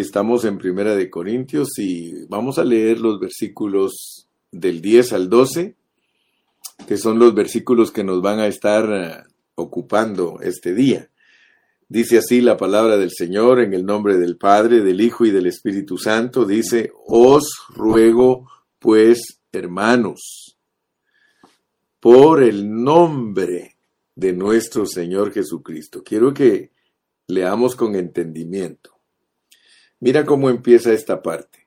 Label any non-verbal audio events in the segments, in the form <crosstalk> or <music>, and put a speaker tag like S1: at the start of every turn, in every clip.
S1: Estamos en Primera de Corintios y vamos a leer los versículos del 10 al 12, que son los versículos que nos van a estar eh, ocupando este día. Dice así la palabra del Señor en el nombre del Padre, del Hijo y del Espíritu Santo. Dice, os ruego pues, hermanos, por el nombre de nuestro Señor Jesucristo. Quiero que leamos con entendimiento. Mira cómo empieza esta parte.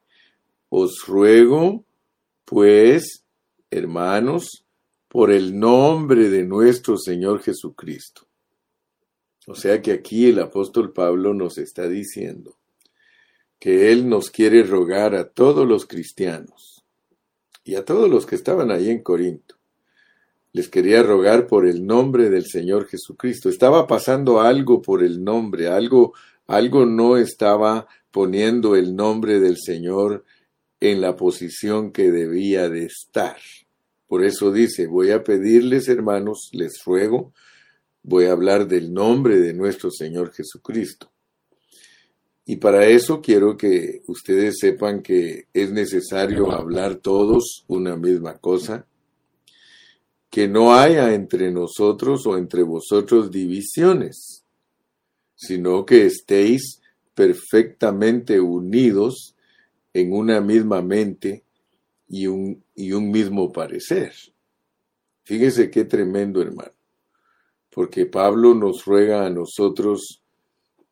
S1: Os ruego, pues, hermanos, por el nombre de nuestro Señor Jesucristo. O sea que aquí el apóstol Pablo nos está diciendo que él nos quiere rogar a todos los cristianos y a todos los que estaban ahí en Corinto. Les quería rogar por el nombre del Señor Jesucristo. Estaba pasando algo por el nombre, algo, algo no estaba poniendo el nombre del Señor en la posición que debía de estar. Por eso dice, voy a pedirles, hermanos, les ruego, voy a hablar del nombre de nuestro Señor Jesucristo. Y para eso quiero que ustedes sepan que es necesario hablar todos una misma cosa, que no haya entre nosotros o entre vosotros divisiones, sino que estéis perfectamente unidos en una misma mente y un, y un mismo parecer. Fíjese qué tremendo, hermano, porque Pablo nos ruega a nosotros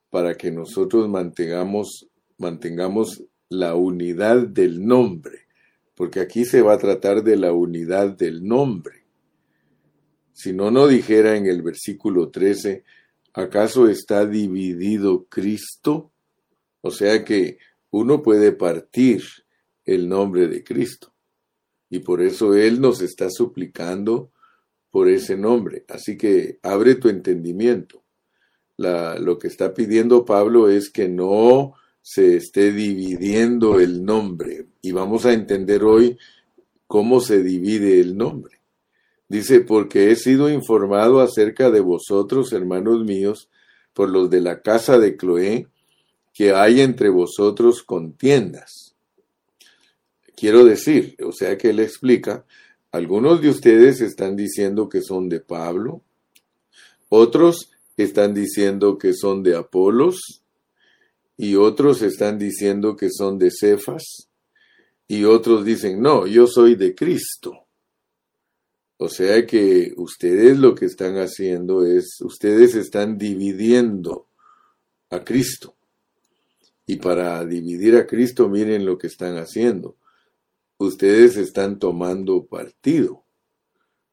S1: para que nosotros mantengamos, mantengamos la unidad del nombre, porque aquí se va a tratar de la unidad del nombre. Si no, no dijera en el versículo 13, ¿acaso está dividido Cristo? O sea que uno puede partir el nombre de Cristo. Y por eso Él nos está suplicando por ese nombre. Así que abre tu entendimiento. lo que está pidiendo Pablo es que no se esté dividiendo el nombre. Y vamos a entender hoy cómo se divide el nombre. Dice, porque he sido informado acerca de vosotros, hermanos míos, por los de la casa de Cloé, que hay entre vosotros contiendas. Quiero decir, o sea que él explica, algunos de ustedes están diciendo que son de Pablo, otros están diciendo que son de Apolos, y otros están diciendo que son de Cefas, y otros dicen, no, yo soy de Cristo. O sea que ustedes lo que están haciendo es, ustedes están dividiendo a Cristo. Y para dividir a Cristo, miren lo que están haciendo. Ustedes están tomando partido.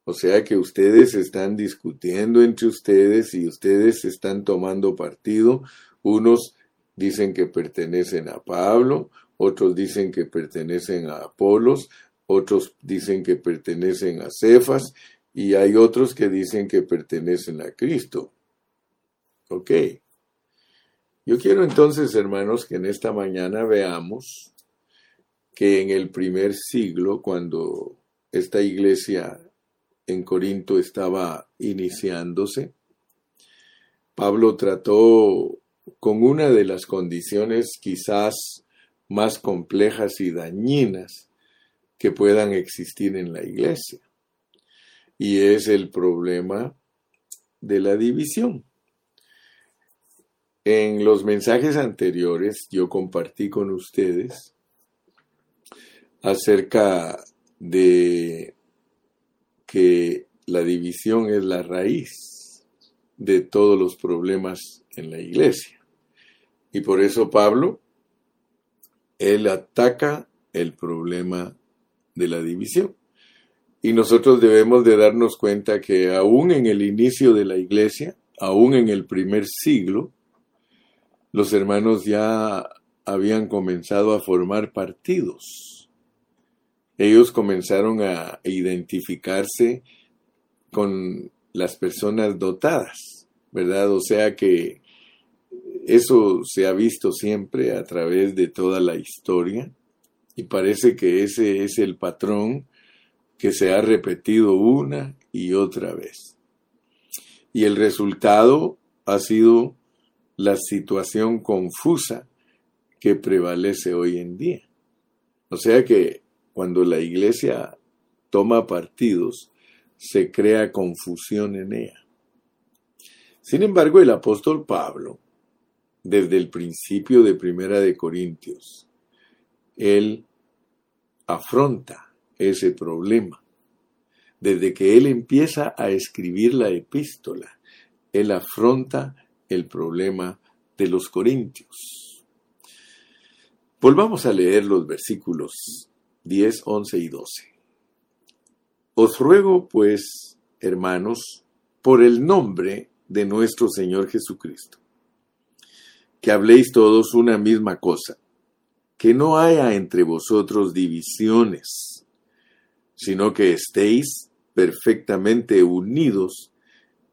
S1: O sea que ustedes están discutiendo entre ustedes y ustedes están tomando partido. Unos dicen que pertenecen a Pablo, otros dicen que pertenecen a Apolos, otros dicen que pertenecen a Cefas y hay otros que dicen que pertenecen a Cristo. ¿Ok? Yo quiero entonces, hermanos, que en esta mañana veamos que en el primer siglo, cuando esta iglesia en Corinto estaba iniciándose, Pablo trató con una de las condiciones quizás más complejas y dañinas que puedan existir en la iglesia, y es el problema de la división. En los mensajes anteriores yo compartí con ustedes acerca de que la división es la raíz de todos los problemas en la iglesia. Y por eso Pablo, él ataca el problema de la división. Y nosotros debemos de darnos cuenta que aún en el inicio de la iglesia, aún en el primer siglo, los hermanos ya habían comenzado a formar partidos. Ellos comenzaron a identificarse con las personas dotadas, ¿verdad? O sea que eso se ha visto siempre a través de toda la historia y parece que ese es el patrón que se ha repetido una y otra vez. Y el resultado ha sido la situación confusa que prevalece hoy en día. O sea que cuando la iglesia toma partidos, se crea confusión en ella. Sin embargo, el apóstol Pablo, desde el principio de Primera de Corintios, él afronta ese problema. Desde que él empieza a escribir la epístola, él afronta el problema de los corintios. Volvamos a leer los versículos 10, 11 y 12. Os ruego, pues, hermanos, por el nombre de nuestro Señor Jesucristo, que habléis todos una misma cosa, que no haya entre vosotros divisiones, sino que estéis perfectamente unidos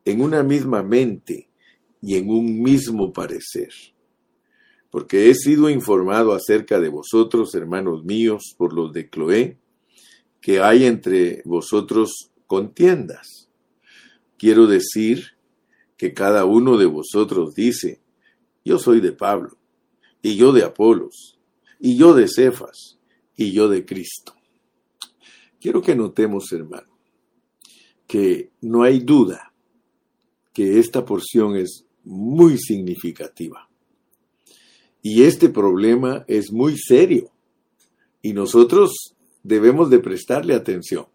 S1: en una misma mente y en un mismo parecer. Porque he sido informado acerca de vosotros, hermanos míos, por los de Cloé, que hay entre vosotros contiendas. Quiero decir que cada uno de vosotros dice, yo soy de Pablo, y yo de Apolos, y yo de Cefas, y yo de Cristo. Quiero que notemos, hermano, que no hay duda que esta porción es muy significativa. Y este problema es muy serio. Y nosotros debemos de prestarle atención,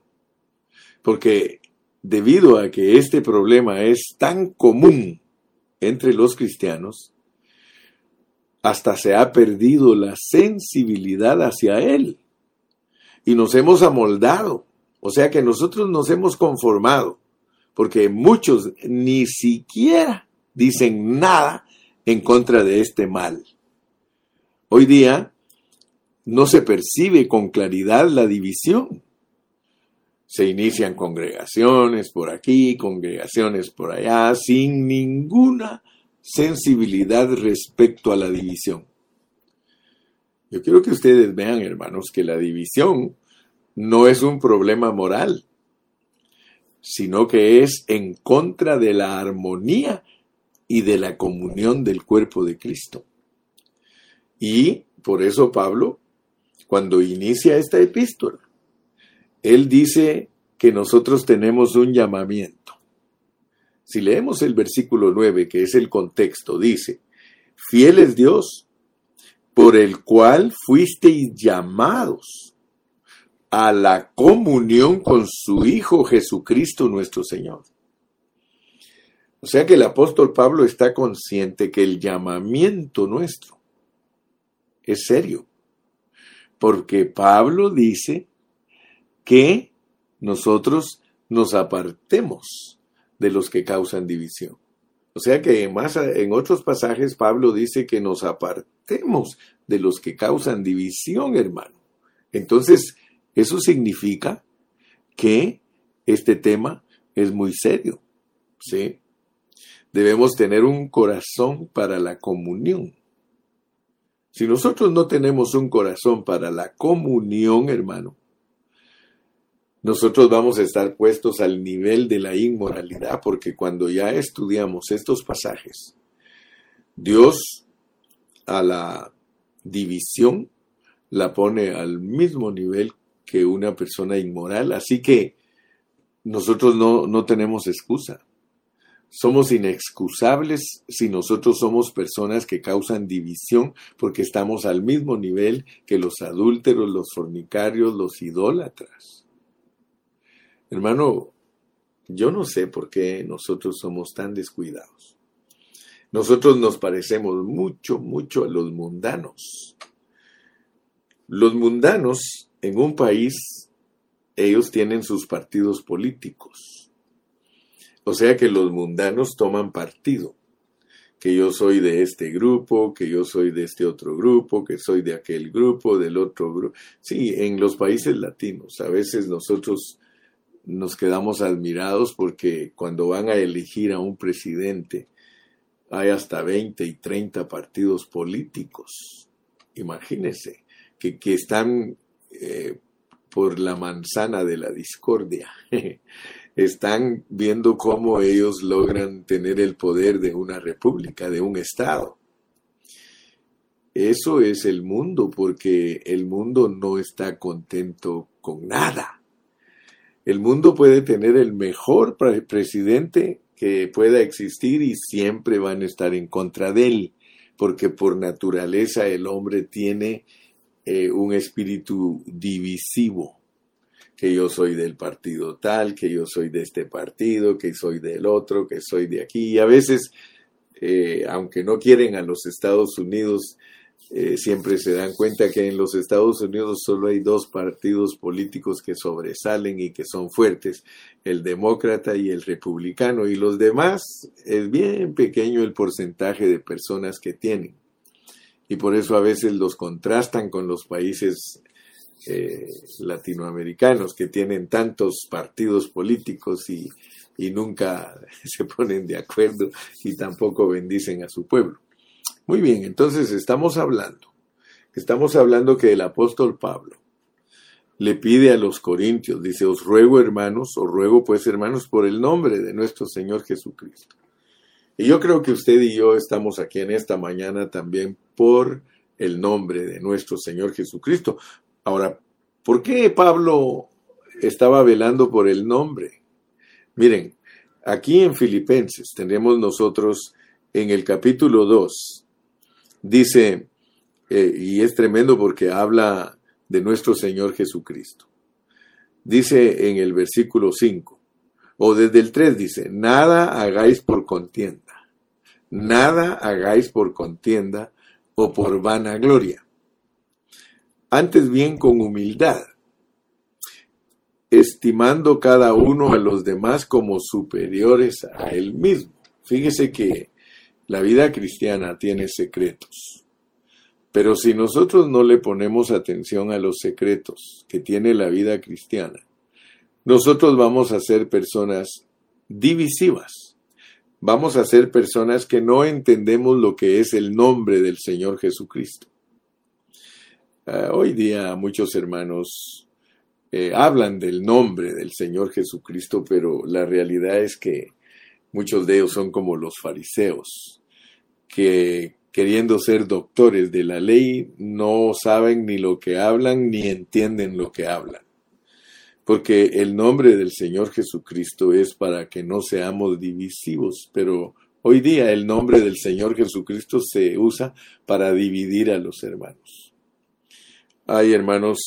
S1: porque debido a que este problema es tan común entre los cristianos, hasta se ha perdido la sensibilidad hacia él y nos hemos amoldado, o sea que nosotros nos hemos conformado, porque muchos ni siquiera dicen nada en contra de este mal. Hoy día no se percibe con claridad la división. Se inician congregaciones por aquí, congregaciones por allá, sin ninguna sensibilidad respecto a la división. Yo quiero que ustedes vean, hermanos, que la división no es un problema moral, sino que es en contra de la armonía y de la comunión del cuerpo de Cristo. Y por eso Pablo cuando inicia esta epístola. Él dice que nosotros tenemos un llamamiento. Si leemos el versículo 9, que es el contexto, dice, fiel es Dios, por el cual fuisteis llamados a la comunión con su Hijo Jesucristo nuestro Señor. O sea que el apóstol Pablo está consciente que el llamamiento nuestro es serio porque Pablo dice que nosotros nos apartemos de los que causan división. O sea que más en otros pasajes Pablo dice que nos apartemos de los que causan división, hermano. Entonces, eso significa que este tema es muy serio. ¿sí? Debemos tener un corazón para la comunión. Si nosotros no tenemos un corazón para la comunión, hermano, nosotros vamos a estar puestos al nivel de la inmoralidad, porque cuando ya estudiamos estos pasajes, Dios a la división la pone al mismo nivel que una persona inmoral, así que nosotros no, no tenemos excusa. Somos inexcusables si nosotros somos personas que causan división porque estamos al mismo nivel que los adúlteros, los fornicarios, los idólatras. Hermano, yo no sé por qué nosotros somos tan descuidados. Nosotros nos parecemos mucho, mucho a los mundanos. Los mundanos en un país, ellos tienen sus partidos políticos o sea que los mundanos toman partido, que yo soy de este grupo, que yo soy de este otro grupo, que soy de aquel grupo, del otro grupo. Sí, en los países latinos a veces nosotros nos quedamos admirados porque cuando van a elegir a un presidente hay hasta 20 y 30 partidos políticos. Imagínense, que, que están eh, por la manzana de la discordia. <laughs> están viendo cómo ellos logran tener el poder de una república, de un Estado. eso es el mundo, porque el mundo no está contento con nada. El mundo puede tener el mejor presidente que pueda existir y siempre van a estar en contra de él, porque por naturaleza el hombre tiene eh, un espíritu divisivo que yo soy del partido tal, que yo soy de este partido, que soy del otro, que soy de aquí. Y a veces, eh, aunque no quieren a los Estados Unidos, eh, siempre se dan cuenta que en los Estados Unidos solo hay dos partidos políticos que sobresalen y que son fuertes, el demócrata y el republicano, y los demás es bien pequeño el porcentaje de personas que tienen. Y por eso a veces los contrastan con los países eh, latinoamericanos que tienen tantos partidos políticos y, y nunca <laughs> se ponen de acuerdo y tampoco bendicen a su pueblo. Muy bien, entonces estamos hablando, estamos hablando que el apóstol Pablo le pide a los corintios, dice, os ruego hermanos, os ruego pues hermanos por el nombre de nuestro Señor Jesucristo. Y yo creo que usted y yo estamos aquí en esta mañana también por el nombre de nuestro Señor Jesucristo, Ahora, ¿por qué Pablo estaba velando por el nombre? Miren, aquí en Filipenses tenemos nosotros en el capítulo 2, dice, eh, y es tremendo porque habla de nuestro Señor Jesucristo. Dice en el versículo 5, o desde el 3 dice, nada hagáis por contienda, nada hagáis por contienda o por vanagloria antes bien con humildad, estimando cada uno a los demás como superiores a él mismo. Fíjese que la vida cristiana tiene secretos, pero si nosotros no le ponemos atención a los secretos que tiene la vida cristiana, nosotros vamos a ser personas divisivas. Vamos a ser personas que no entendemos lo que es el nombre del Señor Jesucristo. Eh, hoy día muchos hermanos eh, hablan del nombre del Señor Jesucristo, pero la realidad es que muchos de ellos son como los fariseos, que queriendo ser doctores de la ley no saben ni lo que hablan ni entienden lo que hablan. Porque el nombre del Señor Jesucristo es para que no seamos divisivos, pero hoy día el nombre del Señor Jesucristo se usa para dividir a los hermanos. Hay hermanos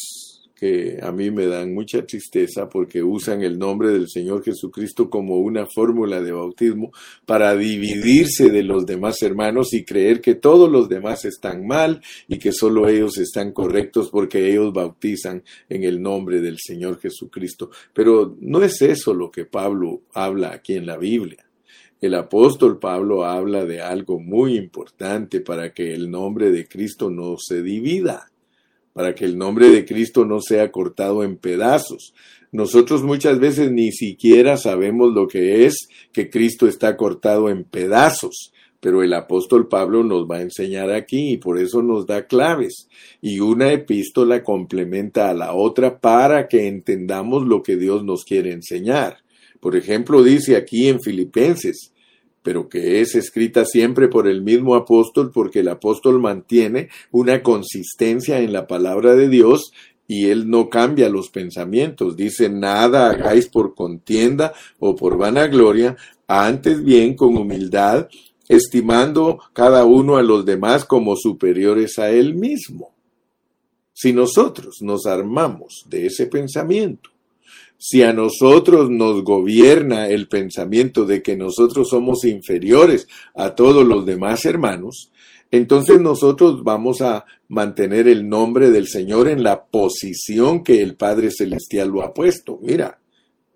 S1: que a mí me dan mucha tristeza porque usan el nombre del Señor Jesucristo como una fórmula de bautismo para dividirse de los demás hermanos y creer que todos los demás están mal y que solo ellos están correctos porque ellos bautizan en el nombre del Señor Jesucristo. Pero no es eso lo que Pablo habla aquí en la Biblia. El apóstol Pablo habla de algo muy importante para que el nombre de Cristo no se divida para que el nombre de Cristo no sea cortado en pedazos. Nosotros muchas veces ni siquiera sabemos lo que es que Cristo está cortado en pedazos, pero el apóstol Pablo nos va a enseñar aquí y por eso nos da claves. Y una epístola complementa a la otra para que entendamos lo que Dios nos quiere enseñar. Por ejemplo, dice aquí en Filipenses, pero que es escrita siempre por el mismo apóstol porque el apóstol mantiene una consistencia en la palabra de Dios y él no cambia los pensamientos. Dice, nada hagáis por contienda o por vanagloria, antes bien con humildad, estimando cada uno a los demás como superiores a él mismo. Si nosotros nos armamos de ese pensamiento, si a nosotros nos gobierna el pensamiento de que nosotros somos inferiores a todos los demás hermanos, entonces nosotros vamos a mantener el nombre del Señor en la posición que el Padre Celestial lo ha puesto. Mira,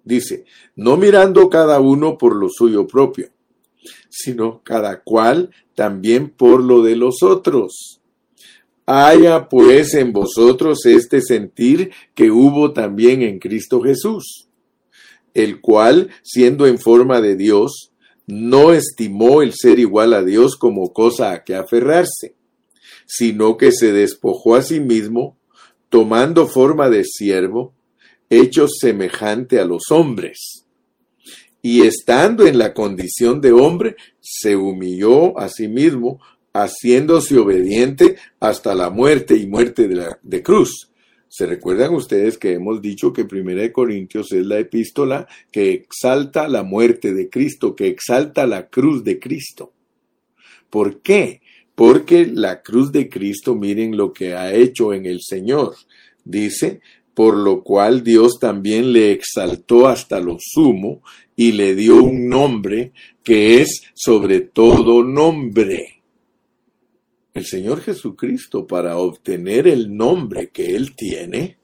S1: dice, no mirando cada uno por lo suyo propio, sino cada cual también por lo de los otros. Haya pues en vosotros este sentir que hubo también en Cristo Jesús, el cual, siendo en forma de Dios, no estimó el ser igual a Dios como cosa a que aferrarse, sino que se despojó a sí mismo, tomando forma de siervo, hecho semejante a los hombres. Y estando en la condición de hombre, se humilló a sí mismo, haciéndose obediente hasta la muerte y muerte de, la, de cruz. ¿Se recuerdan ustedes que hemos dicho que Primera de Corintios es la epístola que exalta la muerte de Cristo, que exalta la cruz de Cristo? ¿Por qué? Porque la cruz de Cristo, miren lo que ha hecho en el Señor. Dice, por lo cual Dios también le exaltó hasta lo sumo y le dio un nombre que es sobre todo nombre. El Señor Jesucristo, para obtener el nombre que Él tiene,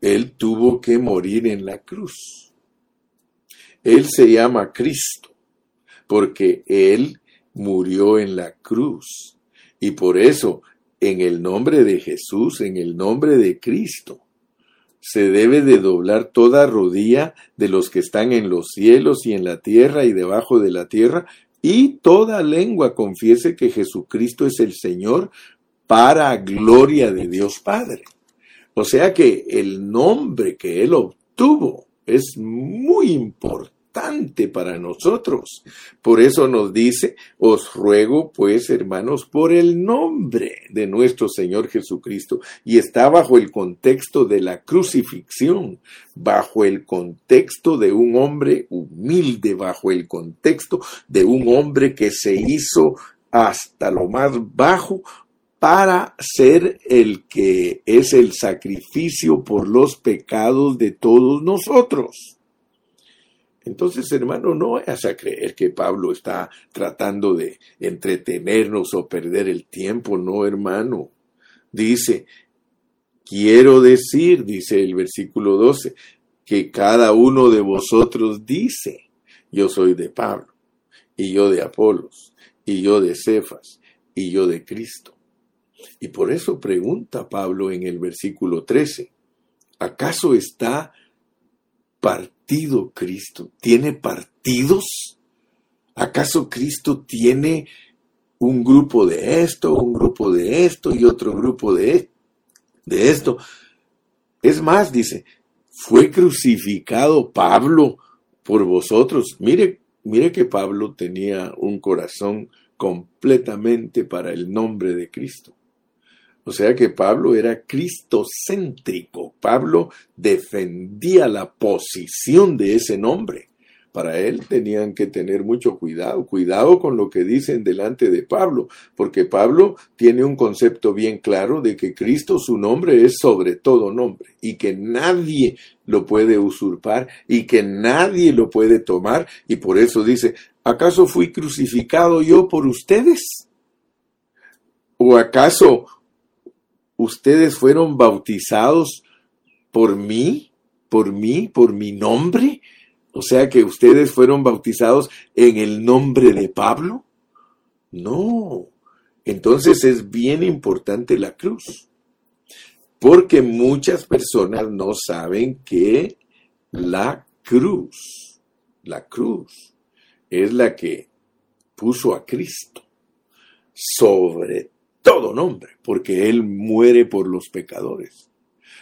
S1: Él tuvo que morir en la cruz. Él se llama Cristo, porque Él murió en la cruz. Y por eso, en el nombre de Jesús, en el nombre de Cristo, se debe de doblar toda rodilla de los que están en los cielos y en la tierra y debajo de la tierra, y toda lengua confiese que Jesucristo es el Señor para gloria de Dios Padre. O sea que el nombre que él obtuvo es muy importante para nosotros. Por eso nos dice, os ruego pues, hermanos, por el nombre de nuestro Señor Jesucristo. Y está bajo el contexto de la crucifixión, bajo el contexto de un hombre humilde, bajo el contexto de un hombre que se hizo hasta lo más bajo para ser el que es el sacrificio por los pecados de todos nosotros. Entonces, hermano, no vayas a creer que Pablo está tratando de entretenernos o perder el tiempo, no, hermano. Dice, quiero decir, dice el versículo 12, que cada uno de vosotros dice, yo soy de Pablo, y yo de Apolos, y yo de Cefas, y yo de Cristo. Y por eso pregunta Pablo en el versículo 13, ¿acaso está partido Cristo? ¿Tiene partidos? ¿Acaso Cristo tiene un grupo de esto, un grupo de esto y otro grupo de, de esto? Es más, dice, fue crucificado Pablo por vosotros. Mire, mire que Pablo tenía un corazón completamente para el nombre de Cristo. O sea que Pablo era cristocéntrico. Pablo defendía la posición de ese nombre. Para él tenían que tener mucho cuidado, cuidado con lo que dicen delante de Pablo, porque Pablo tiene un concepto bien claro de que Cristo su nombre es sobre todo nombre y que nadie lo puede usurpar y que nadie lo puede tomar y por eso dice, ¿acaso fui crucificado yo por ustedes? ¿O acaso ustedes fueron bautizados por mí, por mí, por mi nombre. O sea que ustedes fueron bautizados en el nombre de Pablo. No. Entonces es bien importante la cruz. Porque muchas personas no saben que la cruz, la cruz, es la que puso a Cristo sobre todo nombre, porque Él muere por los pecadores.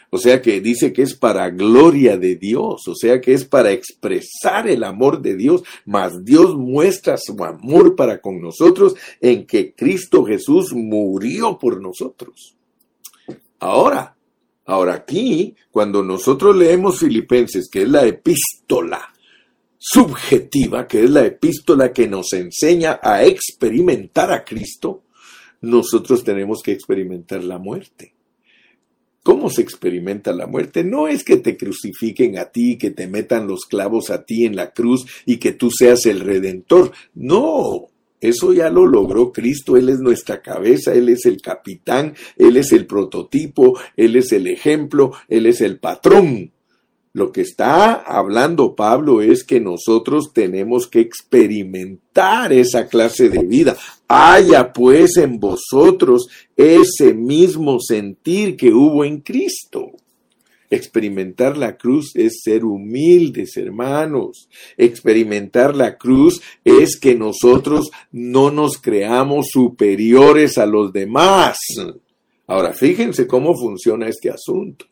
S1: O sea que dice que es para gloria de Dios, o sea que es para expresar el amor de Dios, mas Dios muestra su amor para con nosotros en que Cristo Jesús murió por nosotros. Ahora, ahora aquí, cuando nosotros leemos Filipenses, que es la epístola subjetiva, que es la epístola que nos enseña a experimentar a Cristo, nosotros tenemos que experimentar la muerte. ¿Cómo se experimenta la muerte? No es que te crucifiquen a ti, que te metan los clavos a ti en la cruz y que tú seas el redentor. No, eso ya lo logró Cristo, Él es nuestra cabeza, Él es el capitán, Él es el prototipo, Él es el ejemplo, Él es el patrón. Lo que está hablando Pablo es que nosotros tenemos que experimentar esa clase de vida. Haya pues en vosotros ese mismo sentir que hubo en Cristo. Experimentar la cruz es ser humildes, hermanos. Experimentar la cruz es que nosotros no nos creamos superiores a los demás. Ahora, fíjense cómo funciona este asunto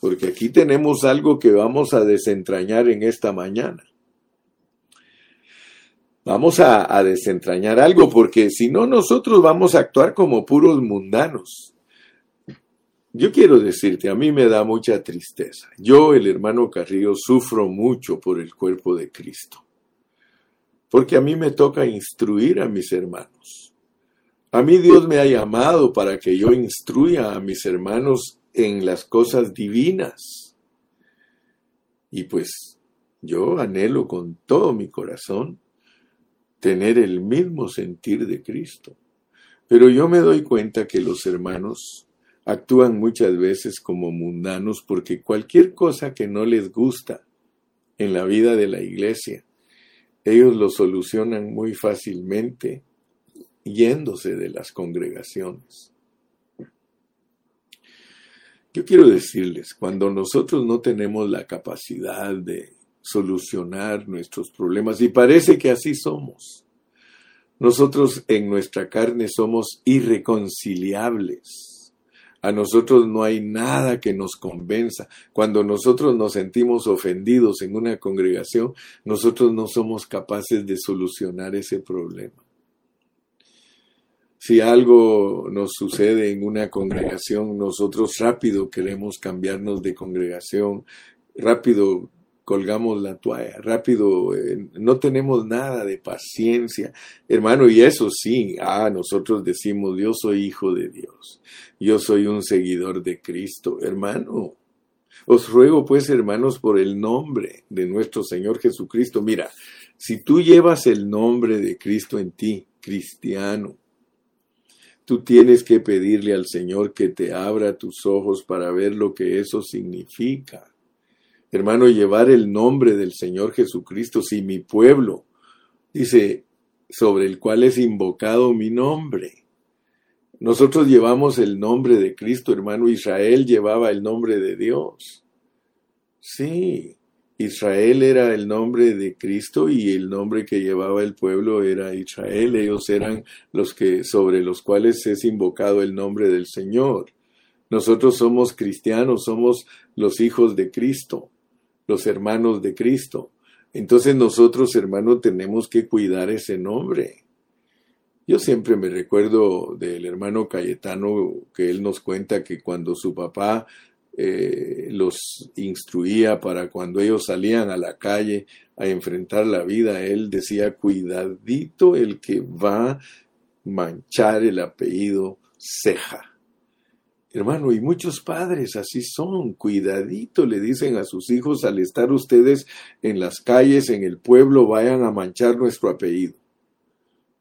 S1: porque aquí tenemos algo que vamos a desentrañar en esta mañana. Vamos a, a desentrañar algo, porque si no, nosotros vamos a actuar como puros mundanos. Yo quiero decirte, a mí me da mucha tristeza. Yo, el hermano Carrillo, sufro mucho por el cuerpo de Cristo. Porque a mí me toca instruir a mis hermanos. A mí Dios me ha llamado para que yo instruya a mis hermanos en las cosas divinas. Y pues yo anhelo con todo mi corazón tener el mismo sentir de Cristo. Pero yo me doy cuenta que los hermanos actúan muchas veces como mundanos porque cualquier cosa que no les gusta en la vida de la iglesia, ellos lo solucionan muy fácilmente yéndose de las congregaciones. Yo quiero decirles, cuando nosotros no tenemos la capacidad de solucionar nuestros problemas, y parece que así somos, nosotros en nuestra carne somos irreconciliables a nosotros no hay nada que nos convenza. Cuando nosotros nos sentimos ofendidos en una congregación, nosotros no somos capaces de solucionar ese problema. Si algo nos sucede en una congregación, nosotros rápido queremos cambiarnos de congregación, rápido colgamos la toalla, rápido, eh, no tenemos nada de paciencia, hermano, y eso sí, ah, nosotros decimos, yo soy hijo de Dios, yo soy un seguidor de Cristo, hermano. Os ruego pues, hermanos, por el nombre de nuestro Señor Jesucristo, mira, si tú llevas el nombre de Cristo en ti, cristiano, tú tienes que pedirle al Señor que te abra tus ojos para ver lo que eso significa hermano, llevar el nombre del Señor Jesucristo, si mi pueblo, dice, sobre el cual es invocado mi nombre. Nosotros llevamos el nombre de Cristo, hermano. Israel llevaba el nombre de Dios. Sí, Israel era el nombre de Cristo y el nombre que llevaba el pueblo era Israel. Ellos eran los que sobre los cuales es invocado el nombre del Señor. Nosotros somos cristianos, somos los hijos de Cristo los hermanos de Cristo. Entonces nosotros, hermanos, tenemos que cuidar ese nombre. Yo siempre me recuerdo del hermano Cayetano que él nos cuenta que cuando su papá eh, los instruía para cuando ellos salían a la calle a enfrentar la vida, él decía, cuidadito el que va a manchar el apellido Ceja. Hermano, y muchos padres así son, cuidadito le dicen a sus hijos al estar ustedes en las calles, en el pueblo, vayan a manchar nuestro apellido.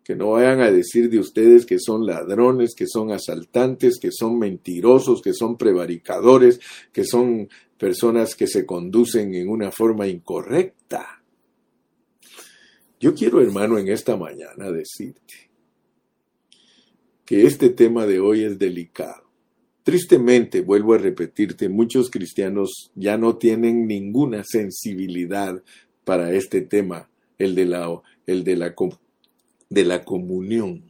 S1: Que no vayan a decir de ustedes que son ladrones, que son asaltantes, que son mentirosos, que son prevaricadores, que son personas que se conducen en una forma incorrecta. Yo quiero, hermano, en esta mañana decirte que este tema de hoy es delicado Tristemente, vuelvo a repetirte, muchos cristianos ya no tienen ninguna sensibilidad para este tema, el de la, el de la, de la comunión.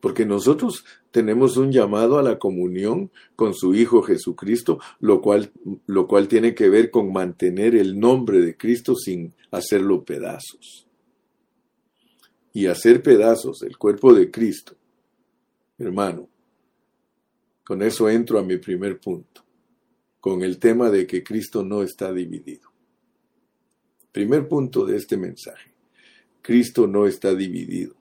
S1: Porque nosotros tenemos un llamado a la comunión con su Hijo Jesucristo, lo cual, lo cual tiene que ver con mantener el nombre de Cristo sin hacerlo pedazos. Y hacer pedazos el cuerpo de Cristo, hermano, con eso entro a mi primer punto, con el tema de que Cristo no está dividido. Primer punto de este mensaje. Cristo no está dividido.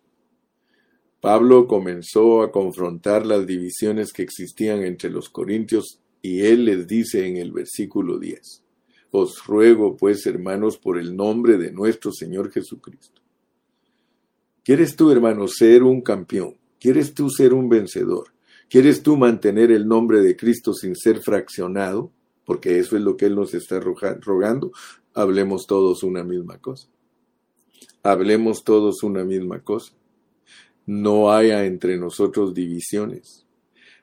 S1: Pablo comenzó a confrontar las divisiones que existían entre los corintios y él les dice en el versículo 10, Os ruego pues, hermanos, por el nombre de nuestro Señor Jesucristo. ¿Quieres tú, hermano, ser un campeón? ¿Quieres tú ser un vencedor? ¿Quieres tú mantener el nombre de Cristo sin ser fraccionado? Porque eso es lo que Él nos está rogando. Hablemos todos una misma cosa. Hablemos todos una misma cosa. No haya entre nosotros divisiones,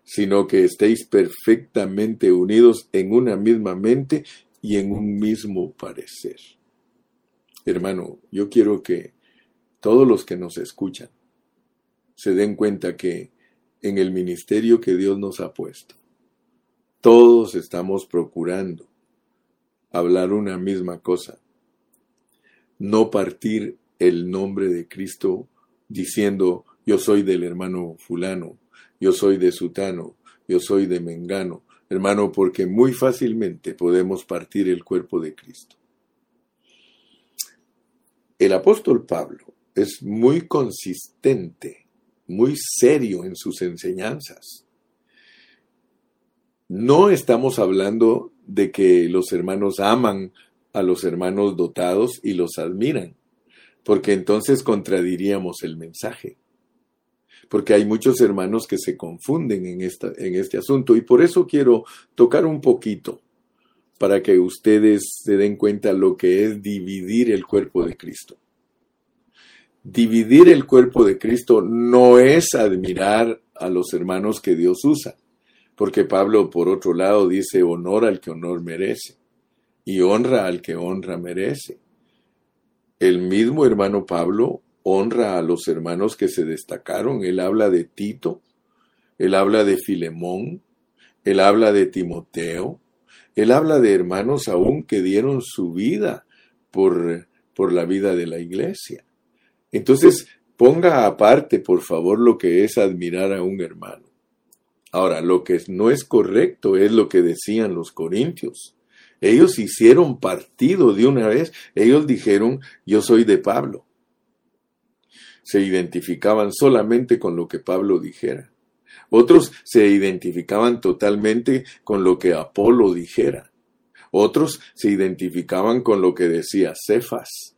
S1: sino que estéis perfectamente unidos en una misma mente y en un mismo parecer. Hermano, yo quiero que todos los que nos escuchan se den cuenta que en el ministerio que Dios nos ha puesto. Todos estamos procurando hablar una misma cosa, no partir el nombre de Cristo diciendo, yo soy del hermano fulano, yo soy de sutano, yo soy de mengano, hermano, porque muy fácilmente podemos partir el cuerpo de Cristo. El apóstol Pablo es muy consistente, muy serio en sus enseñanzas. No estamos hablando de que los hermanos aman a los hermanos dotados y los admiran, porque entonces contradiríamos el mensaje. Porque hay muchos hermanos que se confunden en, esta, en este asunto y por eso quiero tocar un poquito para que ustedes se den cuenta lo que es dividir el cuerpo de Cristo. Dividir el cuerpo de Cristo no es admirar a los hermanos que Dios usa, porque Pablo por otro lado dice honor al que honor merece y honra al que honra merece. El mismo hermano Pablo honra a los hermanos que se destacaron. Él habla de Tito, él habla de Filemón, él habla de Timoteo, él habla de hermanos aún que dieron su vida por, por la vida de la iglesia. Entonces, ponga aparte, por favor, lo que es admirar a un hermano. Ahora, lo que no es correcto es lo que decían los corintios. Ellos hicieron partido de una vez. Ellos dijeron, yo soy de Pablo. Se identificaban solamente con lo que Pablo dijera. Otros se identificaban totalmente con lo que Apolo dijera. Otros se identificaban con lo que decía Cefas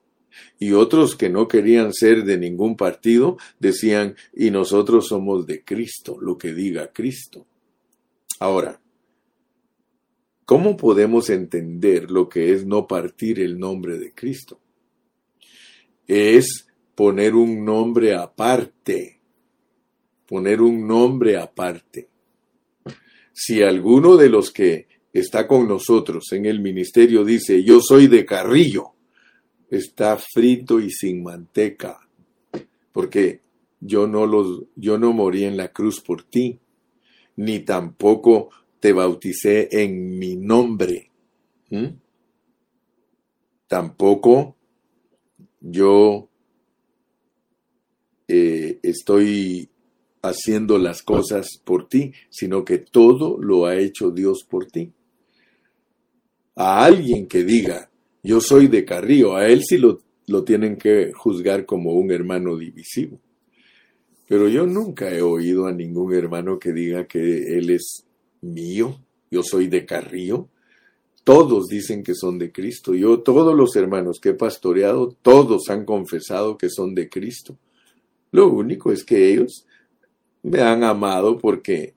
S1: y otros que no querían ser de ningún partido decían, y nosotros somos de Cristo, lo que diga Cristo. Ahora, ¿cómo podemos entender lo que es no partir el nombre de Cristo? Es poner un nombre aparte, poner un nombre aparte. Si alguno de los que está con nosotros en el ministerio dice, yo soy de Carrillo, está frito y sin manteca, porque yo no yo no morí en la cruz por ti, ni tampoco te bauticé en mi nombre. Tampoco yo eh, estoy haciendo las cosas por ti, sino que todo lo ha hecho Dios por ti. A alguien que diga, yo soy de Carrillo, a él sí lo, lo tienen que juzgar como un hermano divisivo. Pero yo nunca he oído a ningún hermano que diga que él es mío, yo soy de Carrillo. Todos dicen que son de Cristo. Yo, todos los hermanos que he pastoreado, todos han confesado que son de Cristo. Lo único es que ellos me han amado porque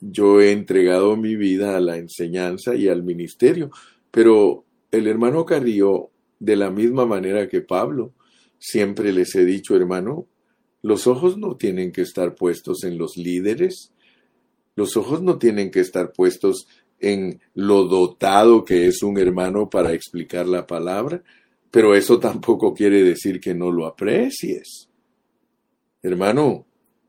S1: yo he entregado mi vida a la enseñanza y al ministerio. Pero el hermano Carrillo, de la misma manera que Pablo, siempre les he dicho, hermano, los ojos no tienen que estar puestos en los líderes, los ojos no tienen que estar puestos en lo dotado que es un hermano para explicar la palabra, pero eso tampoco quiere decir que no lo aprecies. Hermano,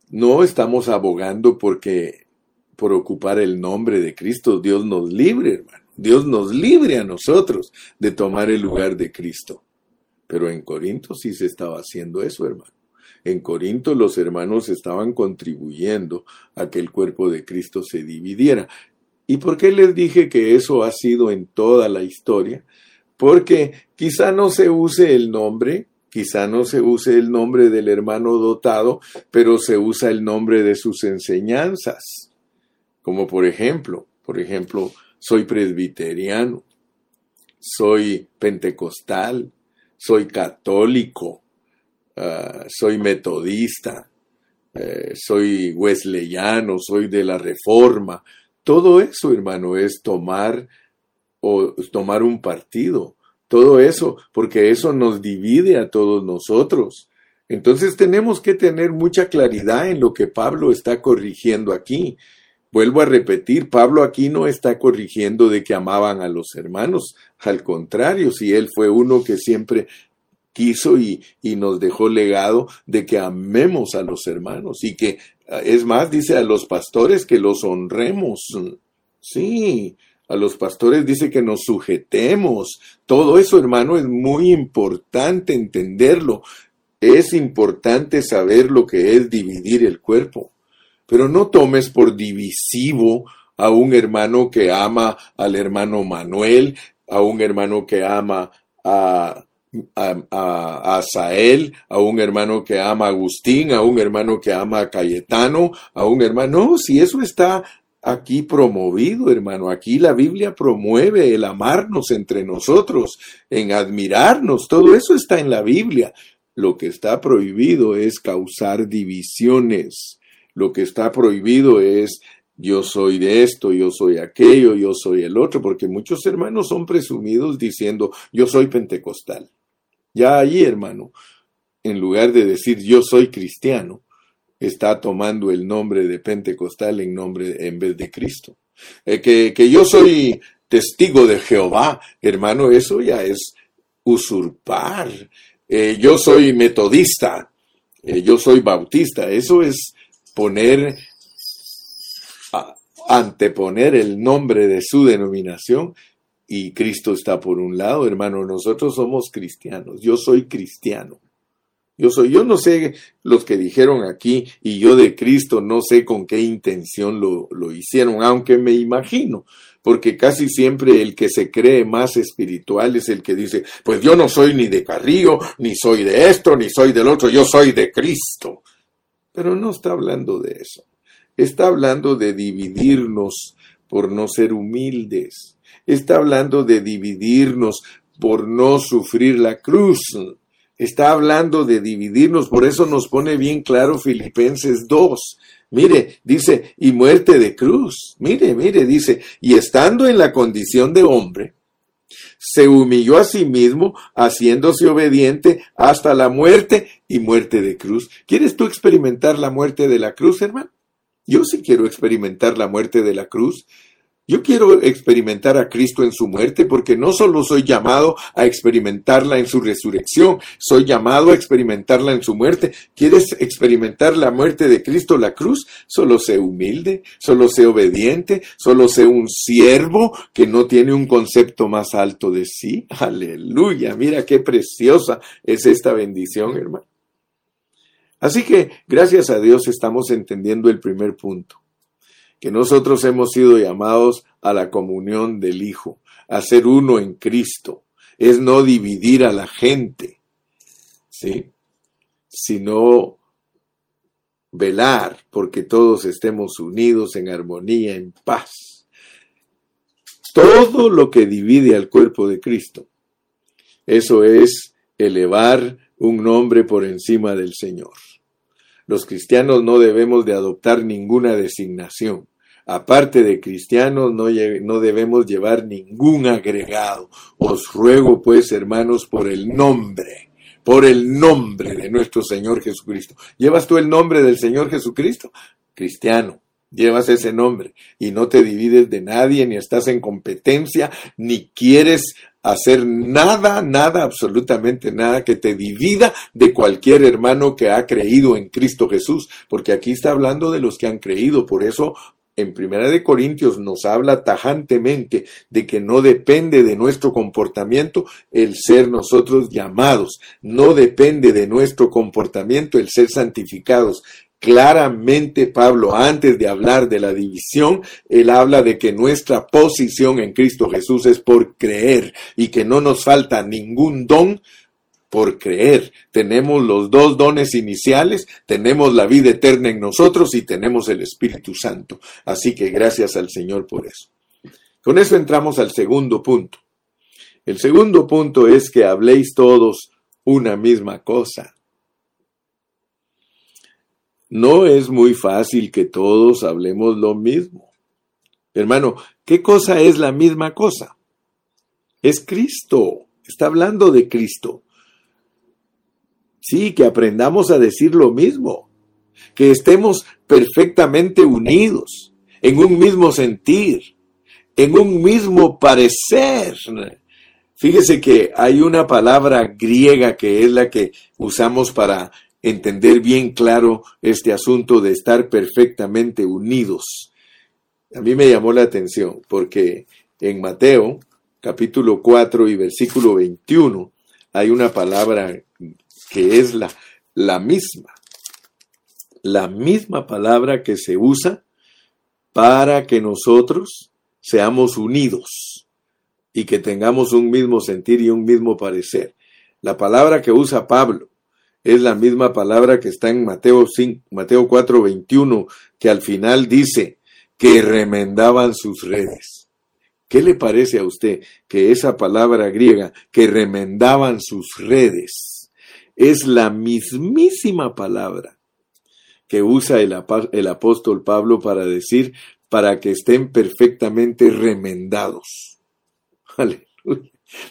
S1: no estamos abogando por ocupar el nombre de Cristo, Dios nos libre, hermano. Dios nos libre a nosotros de tomar el lugar de Cristo. Pero en Corinto sí se estaba haciendo eso, hermano. En Corinto los hermanos estaban contribuyendo a que el cuerpo de Cristo se dividiera. ¿Y por qué les dije que eso ha sido en toda la historia? Porque quizá no se use el nombre, quizá no se use el nombre del hermano dotado, pero se usa el nombre de sus enseñanzas. Como por ejemplo, por ejemplo, soy presbiteriano, soy pentecostal, soy católico, ah, soy metodista, eh, soy wesleyano, soy de la reforma. Todo eso, hermano, es tomar o tomar un partido. Todo eso, porque eso nos divide a todos nosotros. Entonces tenemos que tener mucha claridad en lo que Pablo está corrigiendo aquí. Vuelvo a repetir, Pablo aquí no está corrigiendo de que amaban a los hermanos, al contrario, si él fue uno que siempre quiso y, y, nos dejó legado de que amemos a los hermanos y que, es más, dice a los pastores que los honremos. Sí, a los pastores dice que nos sujetemos. Todo eso, hermano, es muy importante entenderlo. es importante saber lo que es dividir el cuerpo, pero no tomes por divisivo a un hermano que ama al hermano Manuel, a un hermano que ama a, a, a, a Sael, a un hermano que ama a Agustín, a un hermano que ama a Cayetano, a un hermano. No, si eso está aquí promovido, hermano. Aquí la Biblia promueve el amarnos entre nosotros, en admirarnos. Todo eso está en la Biblia. Lo que está prohibido es causar divisiones. Lo que está prohibido es yo soy de esto, yo soy aquello, yo soy el otro, porque muchos hermanos son presumidos diciendo yo soy pentecostal. Ya allí, hermano, en lugar de decir yo soy cristiano, está tomando el nombre de pentecostal en nombre en vez de Cristo. Eh, que, que yo soy testigo de Jehová, hermano, eso ya es usurpar. Eh, yo soy metodista, eh, yo soy bautista, eso es poner, anteponer el nombre de su denominación y Cristo está por un lado, hermano, nosotros somos cristianos, yo soy cristiano. Yo soy, yo no sé los que dijeron aquí y yo de Cristo no sé con qué intención lo, lo hicieron, aunque me imagino, porque casi siempre el que se cree más espiritual es el que dice, pues yo no soy ni de Carrillo, ni soy de esto, ni soy del otro, yo soy de Cristo. Pero no está hablando de eso. Está hablando de dividirnos por no ser humildes. Está hablando de dividirnos por no sufrir la cruz está hablando de dividirnos, por eso nos pone bien claro Filipenses 2. Mire, dice, y muerte de cruz. Mire, mire, dice, y estando en la condición de hombre, se humilló a sí mismo, haciéndose obediente hasta la muerte y muerte de cruz. ¿Quieres tú experimentar la muerte de la cruz, hermano? Yo sí quiero experimentar la muerte de la cruz. Yo quiero experimentar a Cristo en su muerte porque no solo soy llamado a experimentarla en su resurrección, soy llamado a experimentarla en su muerte. ¿Quieres experimentar la muerte de Cristo, la cruz? Solo sé humilde, solo sé obediente, solo sé un siervo que no tiene un concepto más alto de sí. Aleluya, mira qué preciosa es esta bendición, hermano. Así que, gracias a Dios, estamos entendiendo el primer punto que nosotros hemos sido llamados a la comunión del Hijo, a ser uno en Cristo. Es no dividir a la gente, ¿sí? Sino velar porque todos estemos unidos en armonía, en paz. Todo lo que divide al cuerpo de Cristo, eso es elevar un nombre por encima del Señor. Los cristianos no debemos de adoptar ninguna designación aparte de cristianos, no, no, debemos llevar ningún agregado. Os ruego, pues, hermanos, por el nombre, por el nombre de nuestro Señor Jesucristo. ¿Llevas tú el nombre del Señor Jesucristo? Cristiano. Llevas ese nombre y no te divides de nadie, ni estás en competencia, ni quieres hacer nada, nada, absolutamente nada que te divida de cualquier hermano que ha creído en Cristo Jesús, porque aquí está hablando de los que han creído, por eso en Primera de Corintios nos habla tajantemente de que no depende de nuestro comportamiento el ser nosotros llamados, no depende de nuestro comportamiento el ser santificados. Claramente Pablo, antes de hablar de la división, él habla de que nuestra posición en Cristo Jesús es por creer y que no nos falta ningún don por creer. Tenemos los dos dones iniciales, tenemos la vida eterna en nosotros y tenemos el Espíritu Santo. Así que gracias al Señor por eso. Con eso entramos al segundo punto. El segundo punto es que habléis todos una misma cosa. No es muy fácil que todos hablemos lo mismo. Hermano, ¿qué cosa es la misma cosa? Es Cristo. Está hablando de Cristo. Sí, que aprendamos a decir lo mismo, que estemos perfectamente unidos, en un mismo sentir, en un mismo parecer. Fíjese que hay una palabra griega que es la que usamos para entender bien claro este asunto de estar perfectamente unidos. A mí me llamó la atención porque en Mateo capítulo 4 y versículo 21 hay una palabra que es la, la misma, la misma palabra que se usa para que nosotros seamos unidos y que tengamos un mismo sentir y un mismo parecer. La palabra que usa Pablo es la misma palabra que está en Mateo, 5, Mateo 4, 21, que al final dice que remendaban sus redes. ¿Qué le parece a usted que esa palabra griega, que remendaban sus redes, es la mismísima palabra que usa el, apóstol Pablo para decir para que estén perfectamente remendados? <laughs>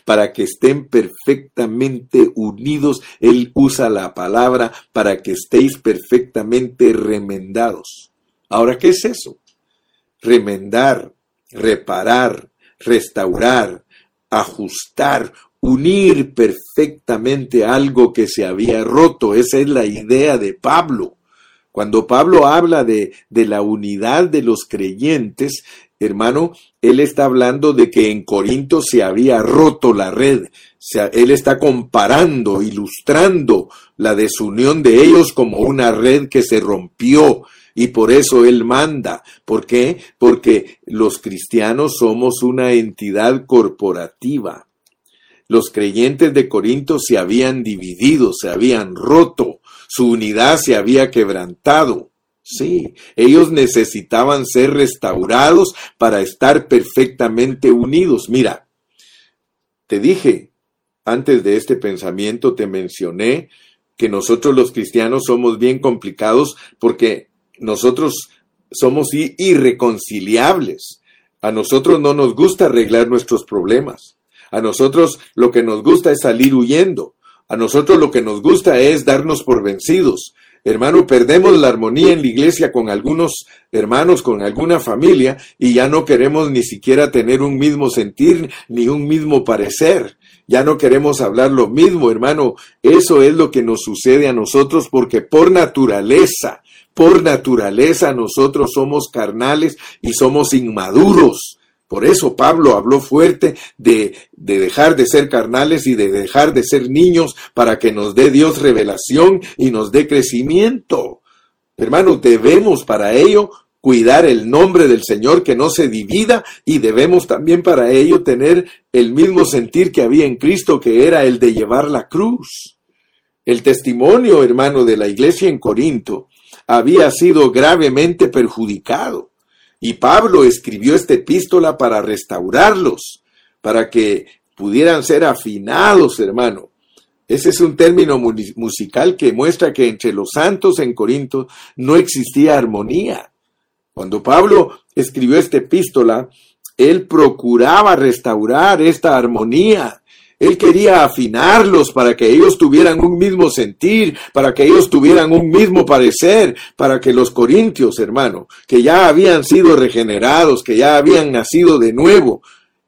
S1: Para que estén perfectamente unidos. Él usa la palabra para que estéis perfectamente remendados. Ahora, ¿qué es eso? Remendar, reparar, restaurar, ajustar, unir perfectamente algo que se había roto. Esa es la idea de Pablo. Cuando Pablo habla de, de, la unidad de los creyentes, hermano, él está hablando de que en Corinto se había roto la red. él está comparando, ilustrando la desunión de ellos como una red que se rompió. Y por eso Él manda. ¿Por qué? Porque los cristianos somos una entidad corporativa. Los creyentes de Corinto se habían dividido, se habían roto, su unidad se había quebrantado. Sí, ellos necesitaban ser restaurados para estar perfectamente unidos. Mira, te dije, antes de este pensamiento te mencioné que nosotros los cristianos somos bien complicados porque nosotros somos irreconciliables. A nosotros no nos gusta arreglar nuestros problemas. A nosotros lo que nos gusta es salir huyendo. A nosotros lo que nos gusta es darnos por vencidos. Hermano, perdemos la armonía en la iglesia con algunos hermanos, con alguna familia, y ya no queremos ni siquiera tener un mismo sentir ni un mismo parecer. Ya no queremos hablar lo mismo, hermano. Eso es lo que nos sucede a nosotros porque por naturaleza, por naturaleza nosotros somos carnales y somos inmaduros. Por eso Pablo habló fuerte de, de, dejar de ser carnales y de dejar de ser niños para que nos dé Dios revelación y nos dé crecimiento. Hermanos, debemos para ello cuidar el nombre del Señor que no se divida y debemos también para ello tener el mismo sentir que había en Cristo que era el de llevar la cruz. El testimonio, hermano, de la iglesia en Corinto había sido gravemente perjudicado. Y Pablo escribió esta epístola para restaurarlos, para que pudieran ser afinados, hermano. Ese es un término musical que muestra que entre los santos en Corinto no existía armonía. Cuando Pablo escribió esta epístola, él procuraba restaurar esta armonía él quería afinarlos para que ellos tuvieran un mismo sentir, para que ellos tuvieran un mismo parecer, para que los corintios, hermano, que ya habían sido regenerados, que ya habían nacido de nuevo,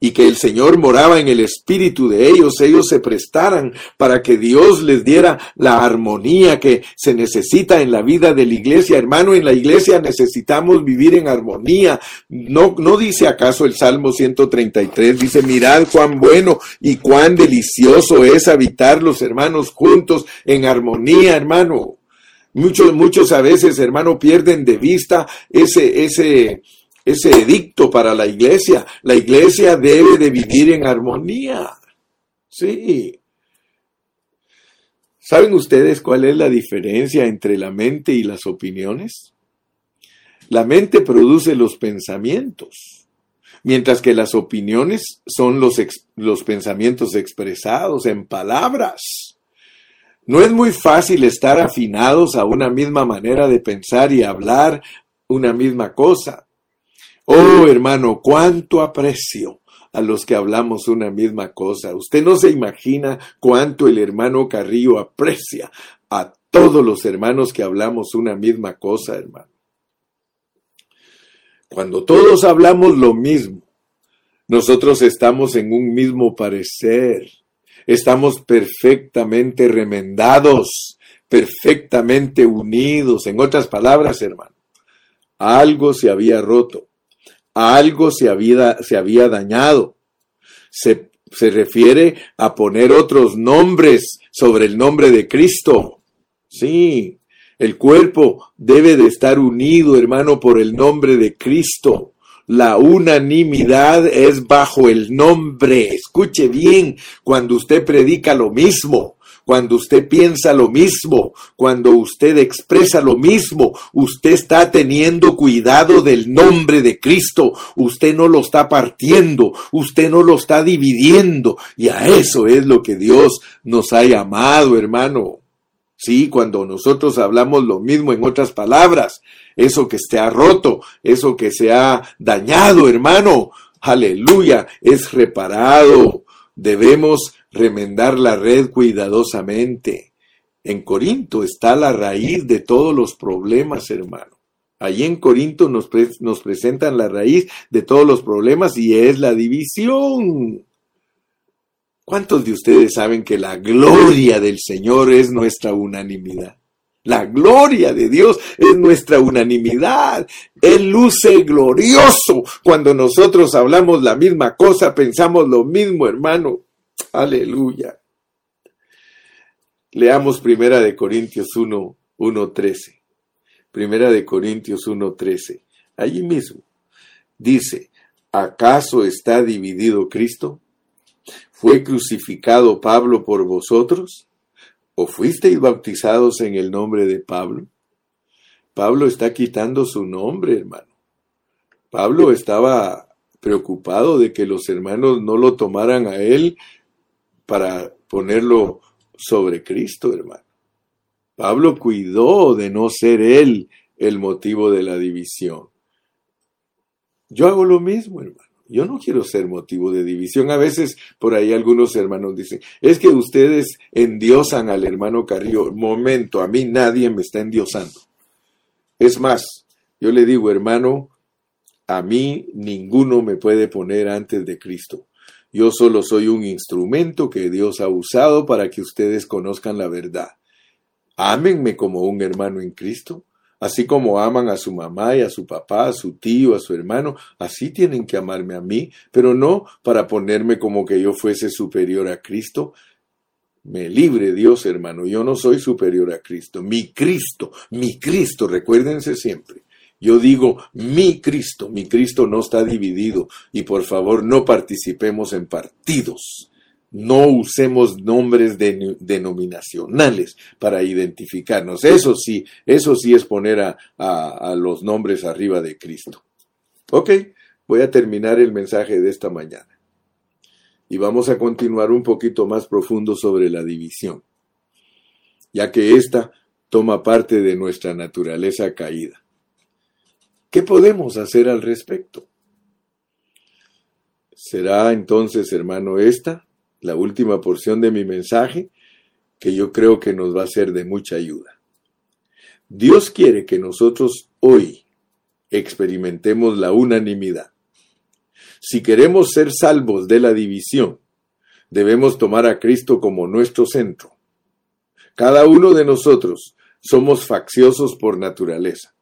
S1: y que el Señor moraba en el espíritu de ellos, ellos se prestaran para que Dios les diera la armonía que se necesita en la vida de la iglesia. Hermano, en la iglesia necesitamos vivir en armonía. No, no dice acaso el Salmo 133, dice, mirad cuán bueno y cuán delicioso es habitar los hermanos juntos en armonía, hermano. Muchos, muchos a veces, hermano, pierden de vista ese, ese, ese edicto para la iglesia. La iglesia debe de vivir en armonía. Sí. ¿Saben ustedes cuál es la diferencia entre la mente y las opiniones? La mente produce los pensamientos, mientras que las opiniones son los pensamientos expresados en palabras. No es muy fácil estar afinados a una misma manera de pensar y hablar una misma cosa. Oh, hermano, cuánto aprecio a los que hablamos una misma cosa. Usted no se imagina cuánto el hermano Carrillo aprecia a todos los hermanos que hablamos una misma cosa, hermano. Cuando todos hablamos lo mismo, nosotros estamos en un mismo parecer. Estamos perfectamente remendados, perfectamente unidos. En otras palabras, hermano, algo se había roto algo se había, se había dañado. Se, se refiere a poner otros nombres sobre el nombre de Cristo. Sí, el cuerpo debe de estar unido, hermano, por el nombre de Cristo. La unanimidad es bajo el nombre. Escuche bien, cuando usted predica lo mismo, cuando usted piensa lo mismo, cuando usted expresa lo mismo, usted está teniendo cuidado del nombre de Cristo. Usted no lo está partiendo, usted no lo está dividiendo. Y a eso es lo que Dios nos ha llamado, hermano. Sí, cuando nosotros hablamos lo mismo en otras palabras, eso que se ha roto, eso que se ha dañado, hermano, aleluya, es reparado. Debemos remendar la red cuidadosamente. En Corinto está la raíz de todos los problemas, hermano. Allí en Corinto nos, nos presentan la raíz de todos los problemas y es la división. ¿Cuántos de ustedes saben que la gloria del Señor es nuestra unanimidad? La gloria de Dios es nuestra unanimidad. Él luce glorioso cuando nosotros hablamos la misma cosa, pensamos lo mismo, hermano. Aleluya. Leamos Primera de Corintios 1, 1, 13. Primera de Corintios 1, 13. Allí mismo dice, ¿acaso está dividido Cristo? ¿Fue crucificado Pablo por vosotros? ¿O fuisteis bautizados en el nombre de Pablo? Pablo está quitando su nombre, hermano. Pablo estaba preocupado de que los hermanos no lo tomaran a él para ponerlo sobre Cristo, hermano. Pablo cuidó de no ser él el motivo de la división. Yo hago lo mismo, hermano. Yo no quiero ser motivo de división. A veces por ahí algunos hermanos dicen, es que ustedes endiosan al hermano Carrillo. Momento, a mí nadie me está endiosando. Es más, yo le digo, hermano, a mí ninguno me puede poner antes de Cristo. Yo solo soy un instrumento que Dios ha usado para que ustedes conozcan la verdad. Ámenme como un hermano en Cristo. Así como aman a su mamá y a su papá, a su tío, a su hermano, así tienen que amarme a mí, pero no para ponerme como que yo fuese superior a Cristo. Me libre Dios, hermano, yo no soy superior a Cristo. Mi Cristo, mi Cristo, recuérdense siempre. Yo digo mi Cristo, mi Cristo no está dividido y por favor no participemos en partidos no usemos nombres denominacionales para identificarnos. Eso sí, eso sí es poner a, a los nombres arriba de Cristo. Ok, voy a terminar el mensaje de esta mañana. Y vamos a continuar un poquito más profundo sobre la división, ya que esta toma parte de nuestra naturaleza caída. ¿Qué podemos hacer al respecto? ¿Será entonces, hermano, esta la última porción de mi mensaje, que yo creo que nos va a ser de mucha ayuda. Dios quiere que nosotros hoy experimentemos la unanimidad. Si queremos ser salvos de la división, debemos tomar a Cristo como nuestro centro. Cada uno de nosotros somos facciosos por naturaleza.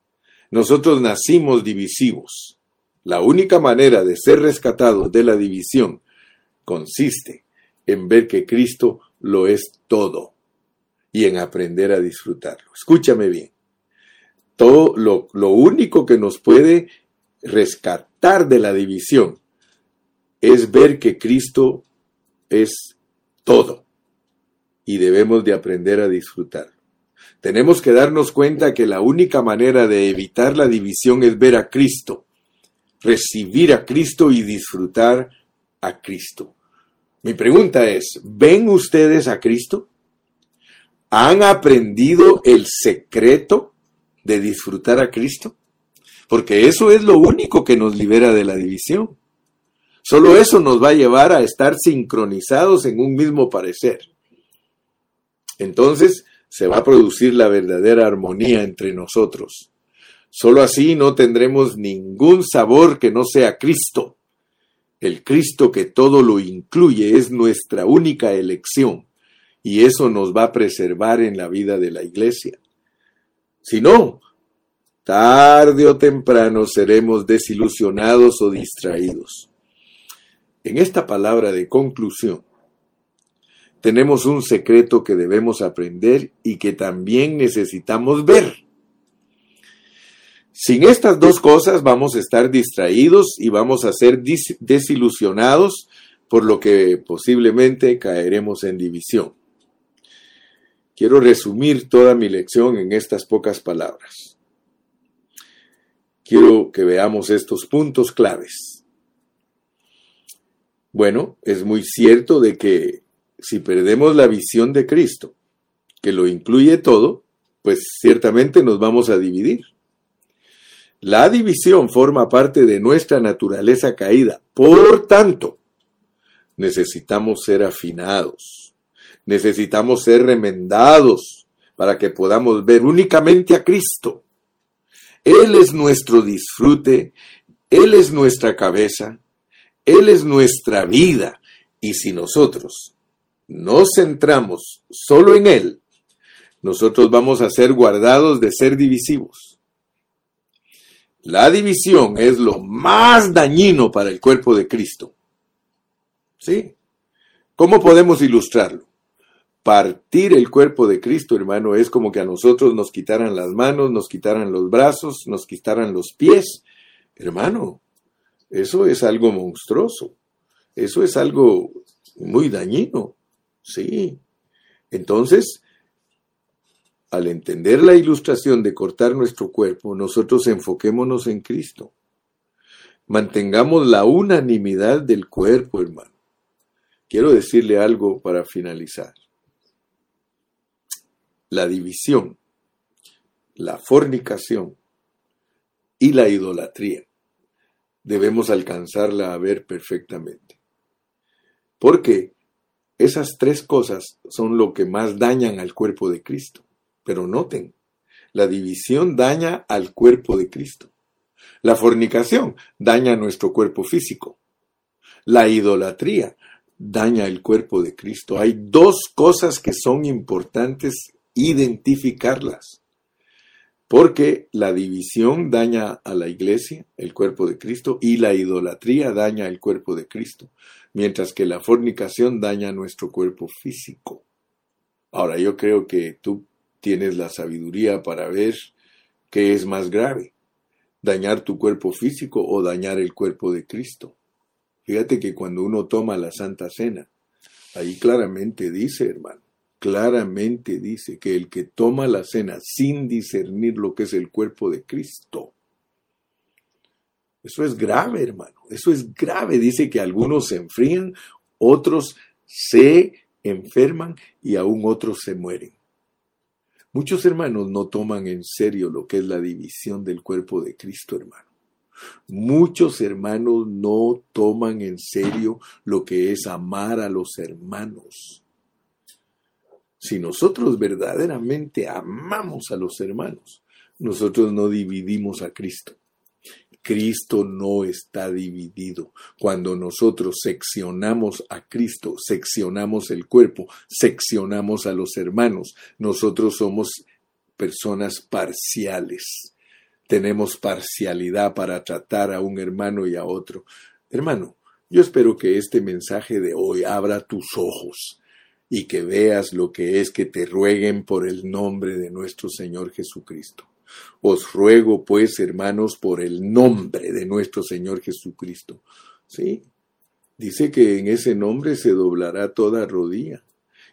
S1: Nosotros nacimos divisivos. La única manera de ser rescatados de la división consiste en ver que Cristo lo es todo y en aprender a disfrutarlo. Escúchame bien. Todo lo, único que nos puede rescatar de la división es ver que Cristo es todo y debemos de aprender a disfrutarlo. Tenemos que darnos cuenta que la única manera de evitar la división es ver a Cristo, recibir a Cristo y disfrutar a Cristo. Mi pregunta es, ¿ven ustedes a Cristo? ¿Han aprendido el secreto de disfrutar a Cristo? Porque eso es lo único que nos libera de la división. Solo eso nos va a llevar a estar sincronizados en un mismo parecer. Entonces se va a producir la verdadera armonía entre nosotros. Solo así no tendremos ningún sabor que no sea Cristo. El Cristo que todo lo incluye es nuestra única elección y eso nos va a preservar en la vida de la iglesia. Si no, tarde o temprano seremos desilusionados o distraídos. En esta palabra de conclusión, tenemos un secreto que debemos aprender y que también necesitamos ver. Sin estas dos cosas vamos a estar distraídos y vamos a ser desilusionados, por lo que posiblemente caeremos en división. Quiero resumir toda mi lección en estas pocas palabras. Quiero que veamos estos puntos claves. Bueno, es muy cierto de que si perdemos la visión de Cristo, que lo incluye todo, pues ciertamente nos vamos a dividir. La división forma parte de nuestra naturaleza caída. Por tanto, necesitamos ser afinados. Necesitamos ser remendados para que podamos ver únicamente a Cristo. Él es nuestro disfrute, Él es nuestra cabeza, Él es nuestra vida. Y si nosotros nos centramos solo en Él, nosotros vamos a ser guardados de ser divisivos. La división es lo más dañino para el cuerpo de Cristo. ¿Sí? ¿Cómo podemos ilustrarlo? Partir el cuerpo de Cristo, hermano, es como que a nosotros nos quitaran las manos, nos quitaran los brazos, nos quitaran los pies. Hermano, eso es algo monstruoso. Eso es algo muy dañino. Sí. Entonces, al entender la ilustración de cortar nuestro cuerpo, nosotros enfoquémonos en Cristo. Mantengamos la unanimidad del cuerpo, hermano. Quiero decirle algo para finalizar. La división, la fornicación y la idolatría debemos alcanzarla a ver perfectamente. Porque esas tres cosas son lo que más dañan al cuerpo de Cristo. Pero noten, la división daña al cuerpo de Cristo. La fornicación daña nuestro cuerpo físico. La idolatría daña el cuerpo de Cristo. Hay dos cosas que son importantes identificarlas. Porque la división daña a la iglesia, el cuerpo de Cristo, y la idolatría daña el cuerpo de Cristo, mientras que la fornicación daña nuestro cuerpo físico. Ahora, yo creo que tú tienes la sabiduría para ver qué es más grave, dañar tu cuerpo físico o dañar el cuerpo de Cristo. Fíjate que cuando uno toma la Santa Cena, ahí claramente dice, hermano, claramente dice que el que toma la cena sin discernir lo que es el cuerpo de Cristo, eso es grave, hermano, eso es grave. Dice que algunos se enfrían, otros se enferman y aún otros se mueren. Muchos hermanos no toman en serio lo que es la división del cuerpo de Cristo, hermano. Muchos hermanos no toman en serio lo que es amar a los hermanos. Si nosotros verdaderamente amamos a los hermanos, nosotros no dividimos a Cristo. Cristo no está dividido. Cuando nosotros seccionamos a Cristo, seccionamos el cuerpo, seccionamos a los hermanos, nosotros somos personas parciales. Tenemos parcialidad para tratar a un hermano y a otro. Hermano, yo espero que este mensaje de hoy abra tus ojos y que veas lo que es que te rueguen por el nombre de nuestro Señor Jesucristo. Os ruego, pues, hermanos, por el nombre de nuestro Señor Jesucristo. Sí, dice que en ese nombre se doblará toda rodilla.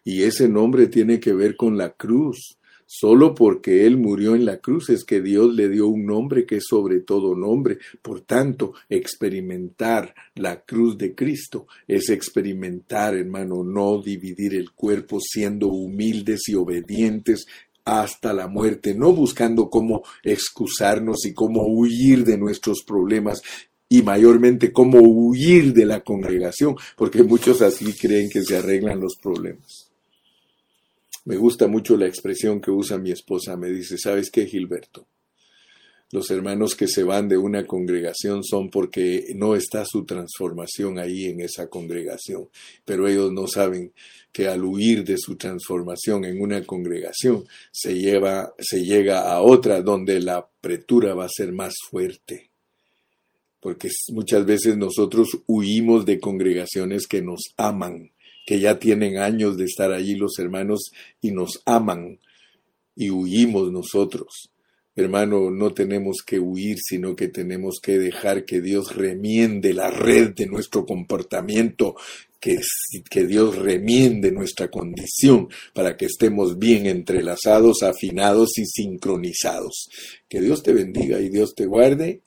S1: Y ese nombre tiene que ver con la cruz. Solo porque Él murió en la cruz es que Dios le dio un nombre que es sobre todo nombre. Por tanto, experimentar la cruz de Cristo es experimentar, hermano, no dividir el cuerpo siendo humildes y obedientes hasta la muerte, no buscando cómo excusarnos y cómo huir de nuestros problemas y mayormente cómo huir de la congregación, porque muchos así creen que se arreglan los problemas. Me gusta mucho la expresión que usa mi esposa, me dice, ¿sabes qué, Gilberto? Los hermanos que se van de una congregación son porque no está su transformación ahí en esa congregación, pero ellos no saben que al huir de su transformación en una congregación se, lleva, se llega a otra donde la apretura va a ser más fuerte. Porque muchas veces nosotros huimos de congregaciones que nos aman, que ya tienen años de estar allí los hermanos y nos aman y huimos nosotros. Hermano, no tenemos que huir, sino que tenemos que dejar que Dios remiende la red de nuestro comportamiento, que, que Dios remiende nuestra condición para que estemos bien entrelazados, afinados y sincronizados. Que Dios te bendiga y Dios te guarde